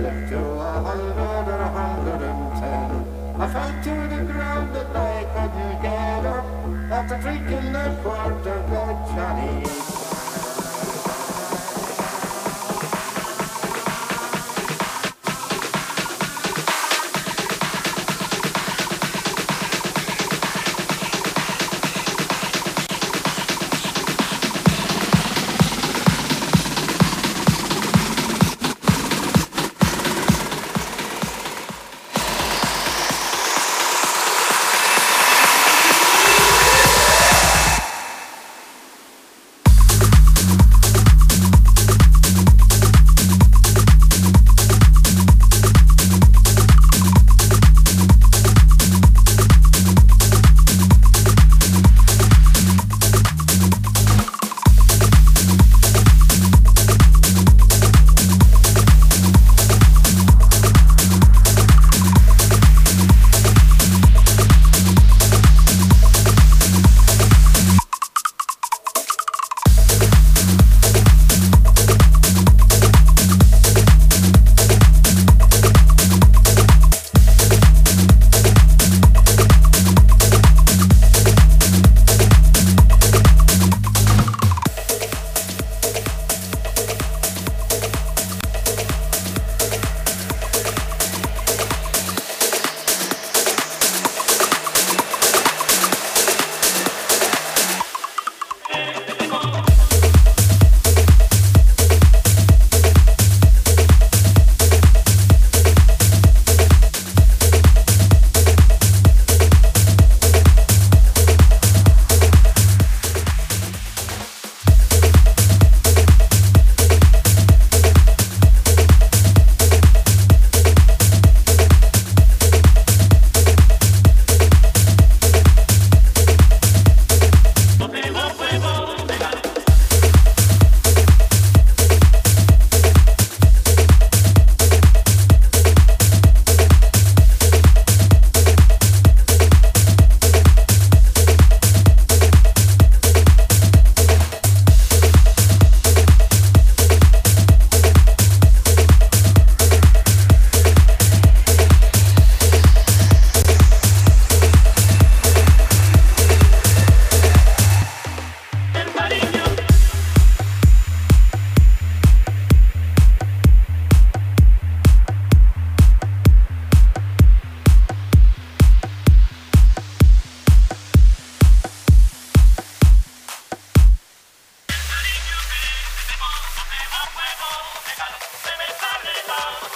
left you a hundred and a hundred and ten. I fell to the ground and I couldn't get up. After drinking the quarter, good Johnny.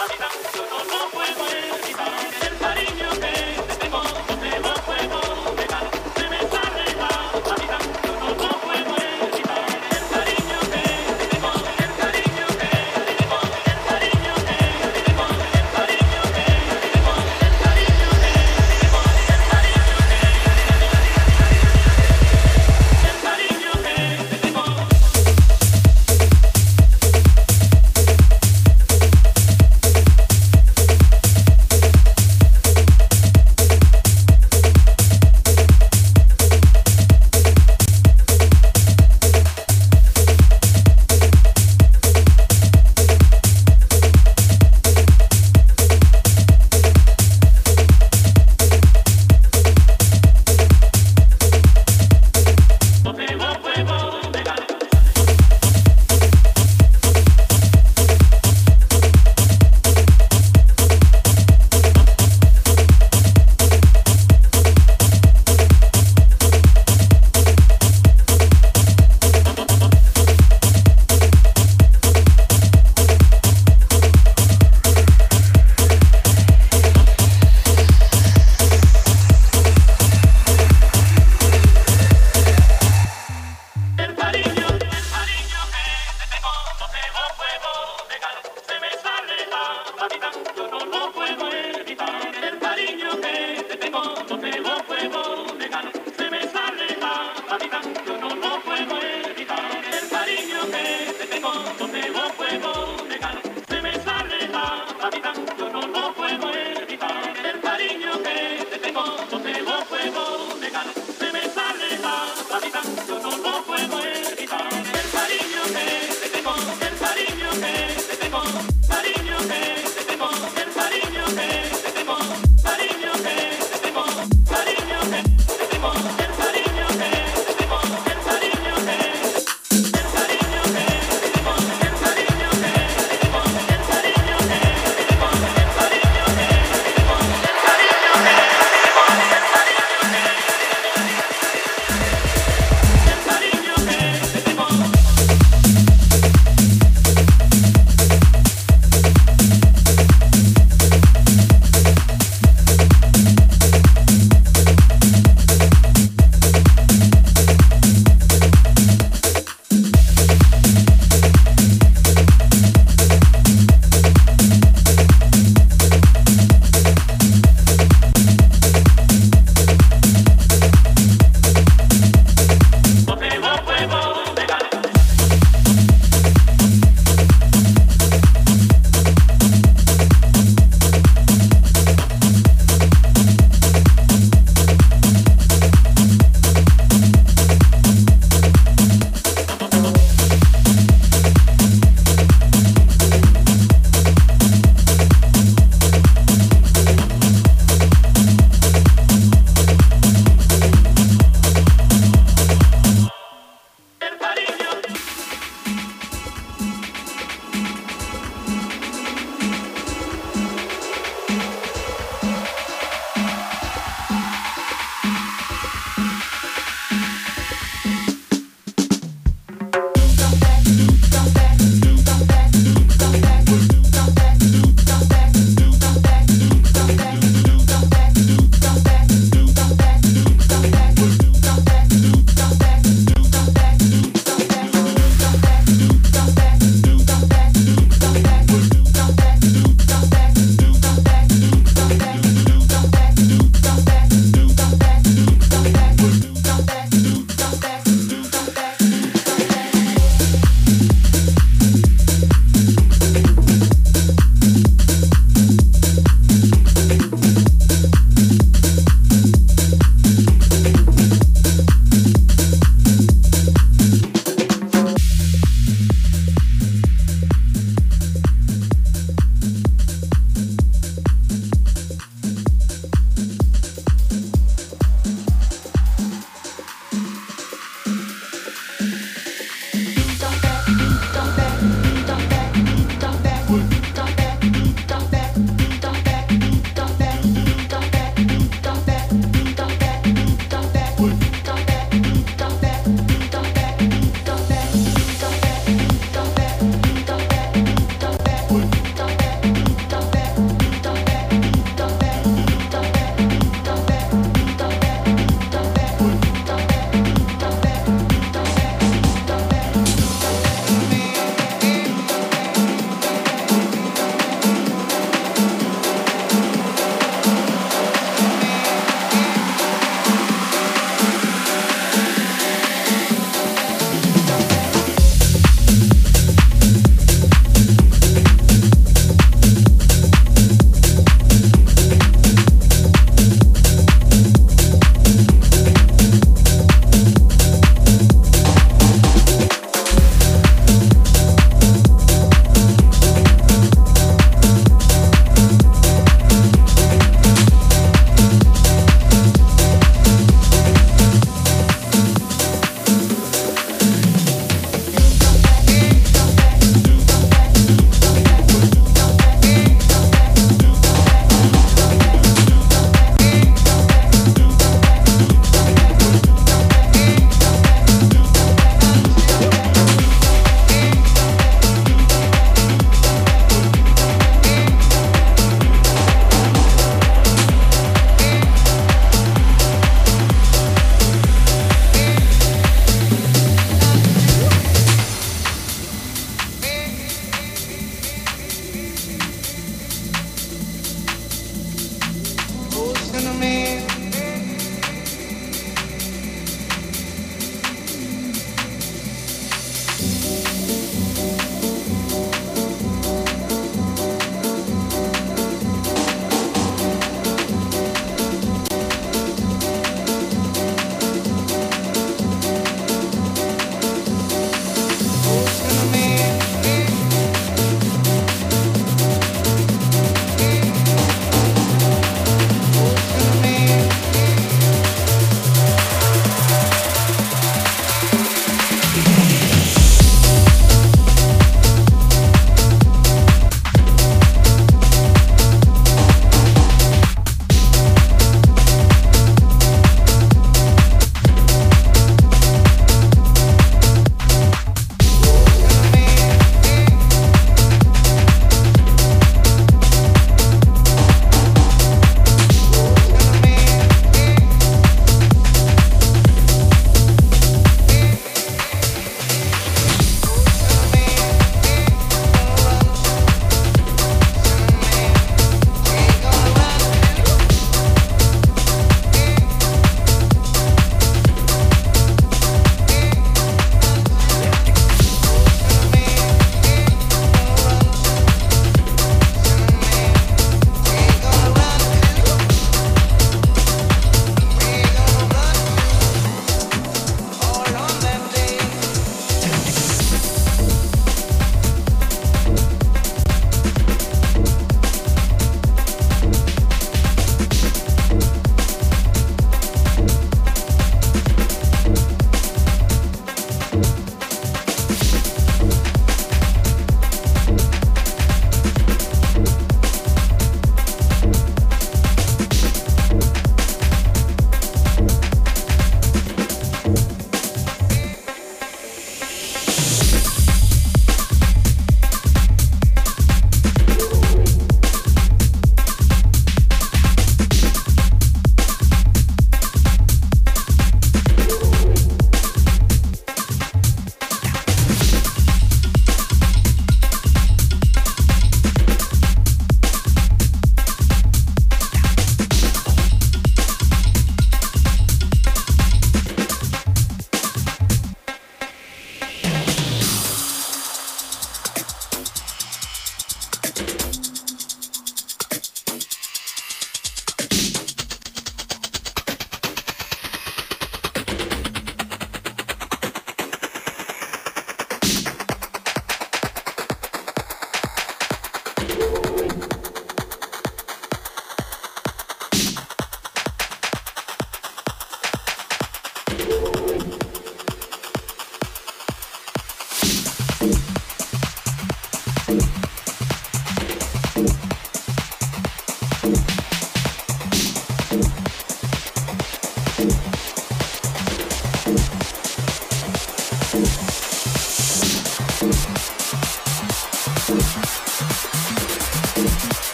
ちょっと!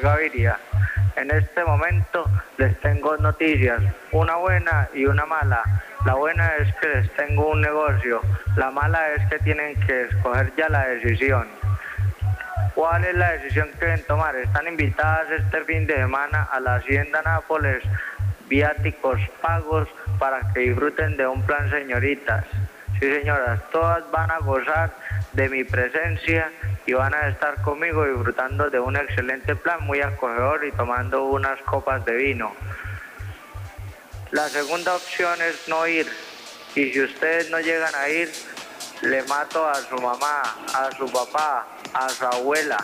Gaviria. En este momento les tengo noticias, una buena y una mala. La buena es que les tengo un negocio, la mala es que tienen que escoger ya la decisión. ¿Cuál es la decisión que deben tomar? Están invitadas este fin de semana a la Hacienda Nápoles, viáticos pagos para que disfruten de un plan señoritas. Sí, señoras, todas van a gozar de mi presencia y van a estar conmigo disfrutando de un excelente plan muy acogedor y tomando unas copas de vino. La segunda opción es no ir. Y si ustedes no llegan a ir, le mato a su mamá, a su papá, a su abuela.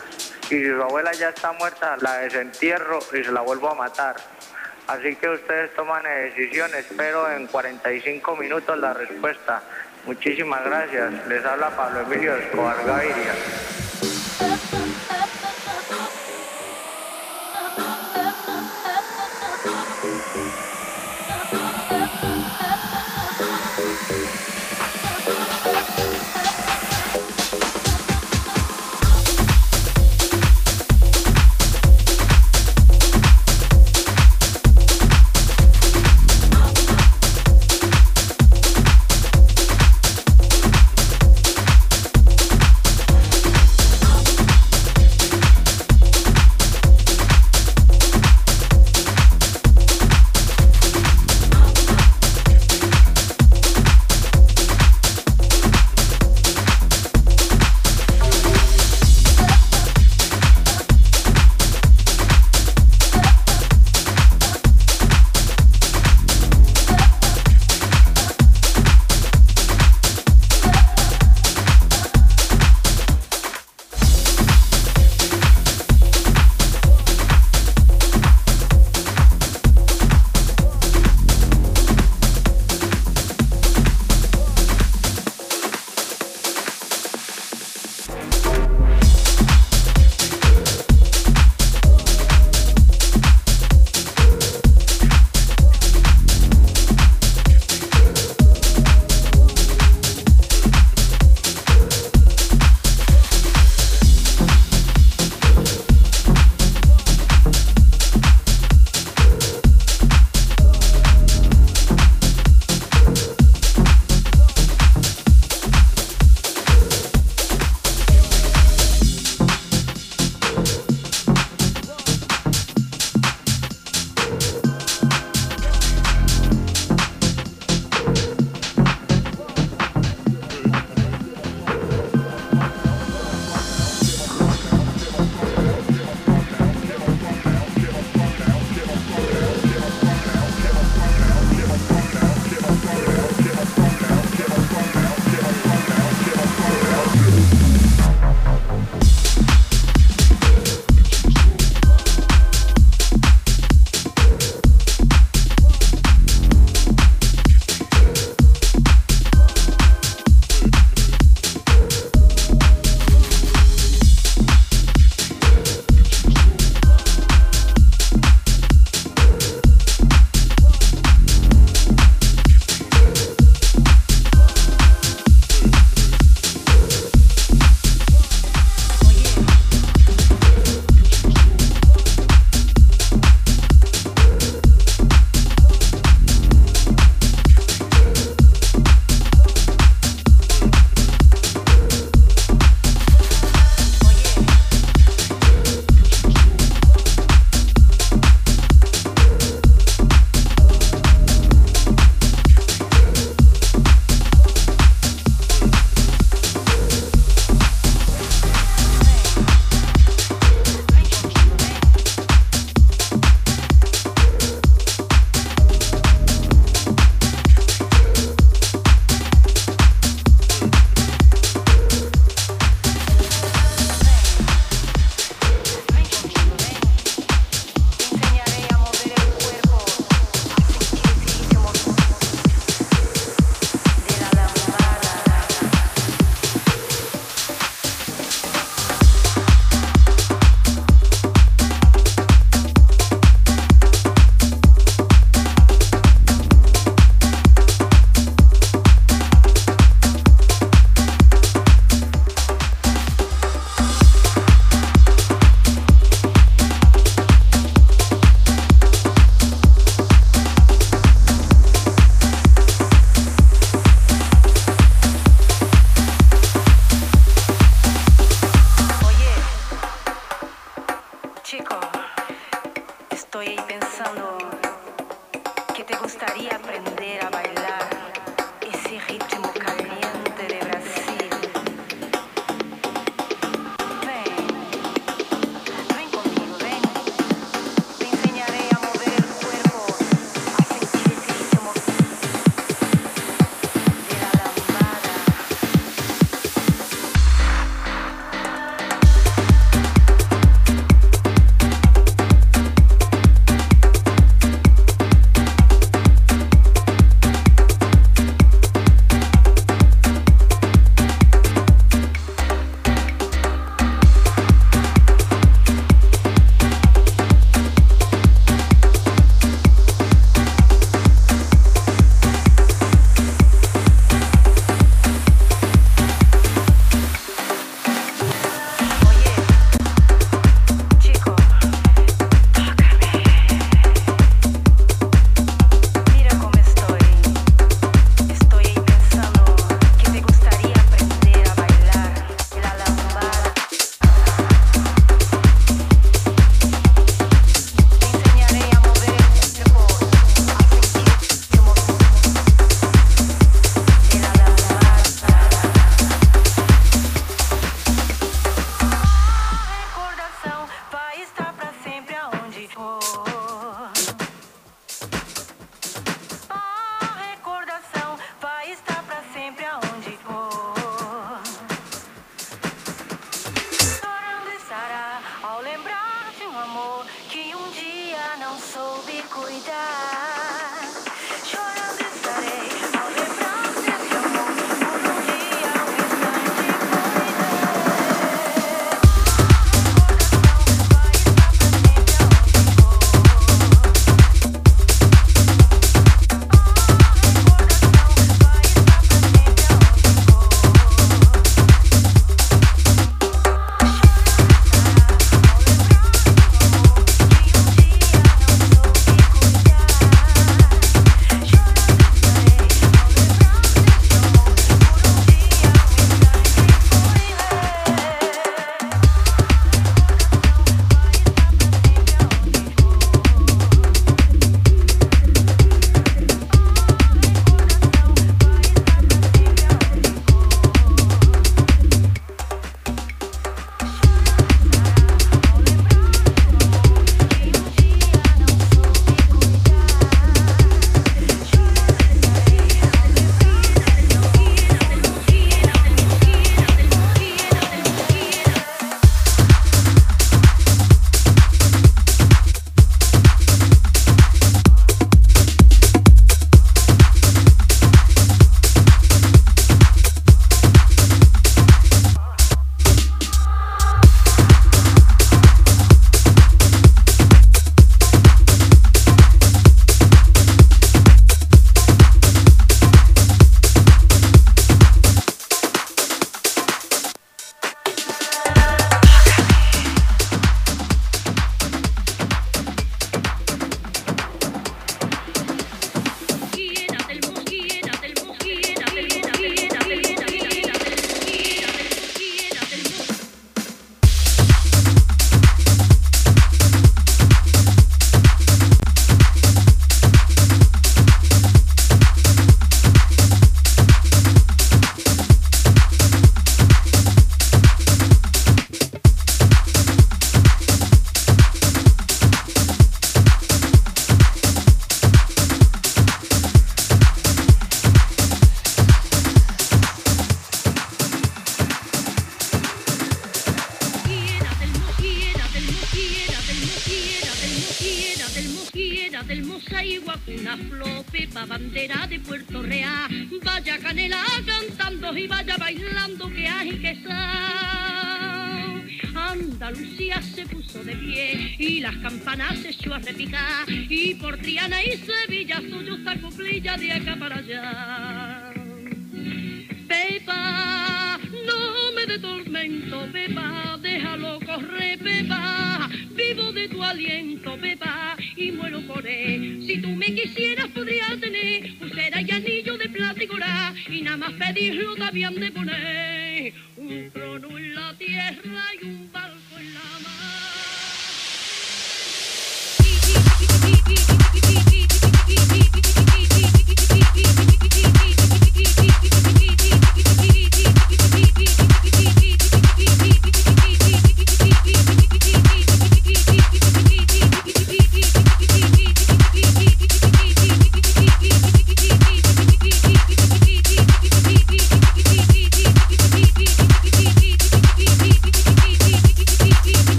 Y si su abuela ya está muerta, la desentierro y se la vuelvo a matar. Así que ustedes toman decisiones, espero en 45 minutos la respuesta. Muchísimas gracias. Les habla Pablo Emilio Escobar Gaviria.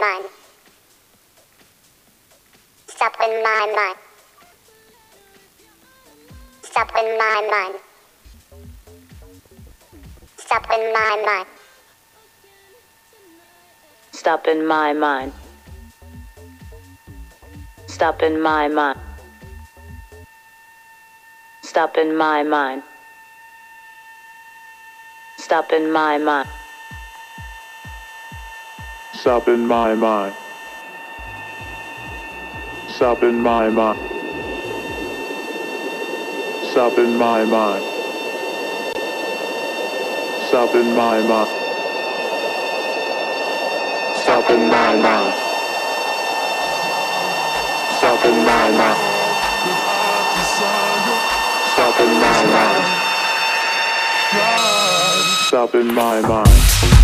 My mind. Stop in my mind. Stop in my mind. Stop in my mind. Stop in my mind. Stop in my mind. Stop in my mind. Stop in my mind. Stop in my mind. Stop in my mind. Stop in my mind. Stop in my mind. Stop in my mind. Stop in my mind. Stop in my mind. Stop in my mind.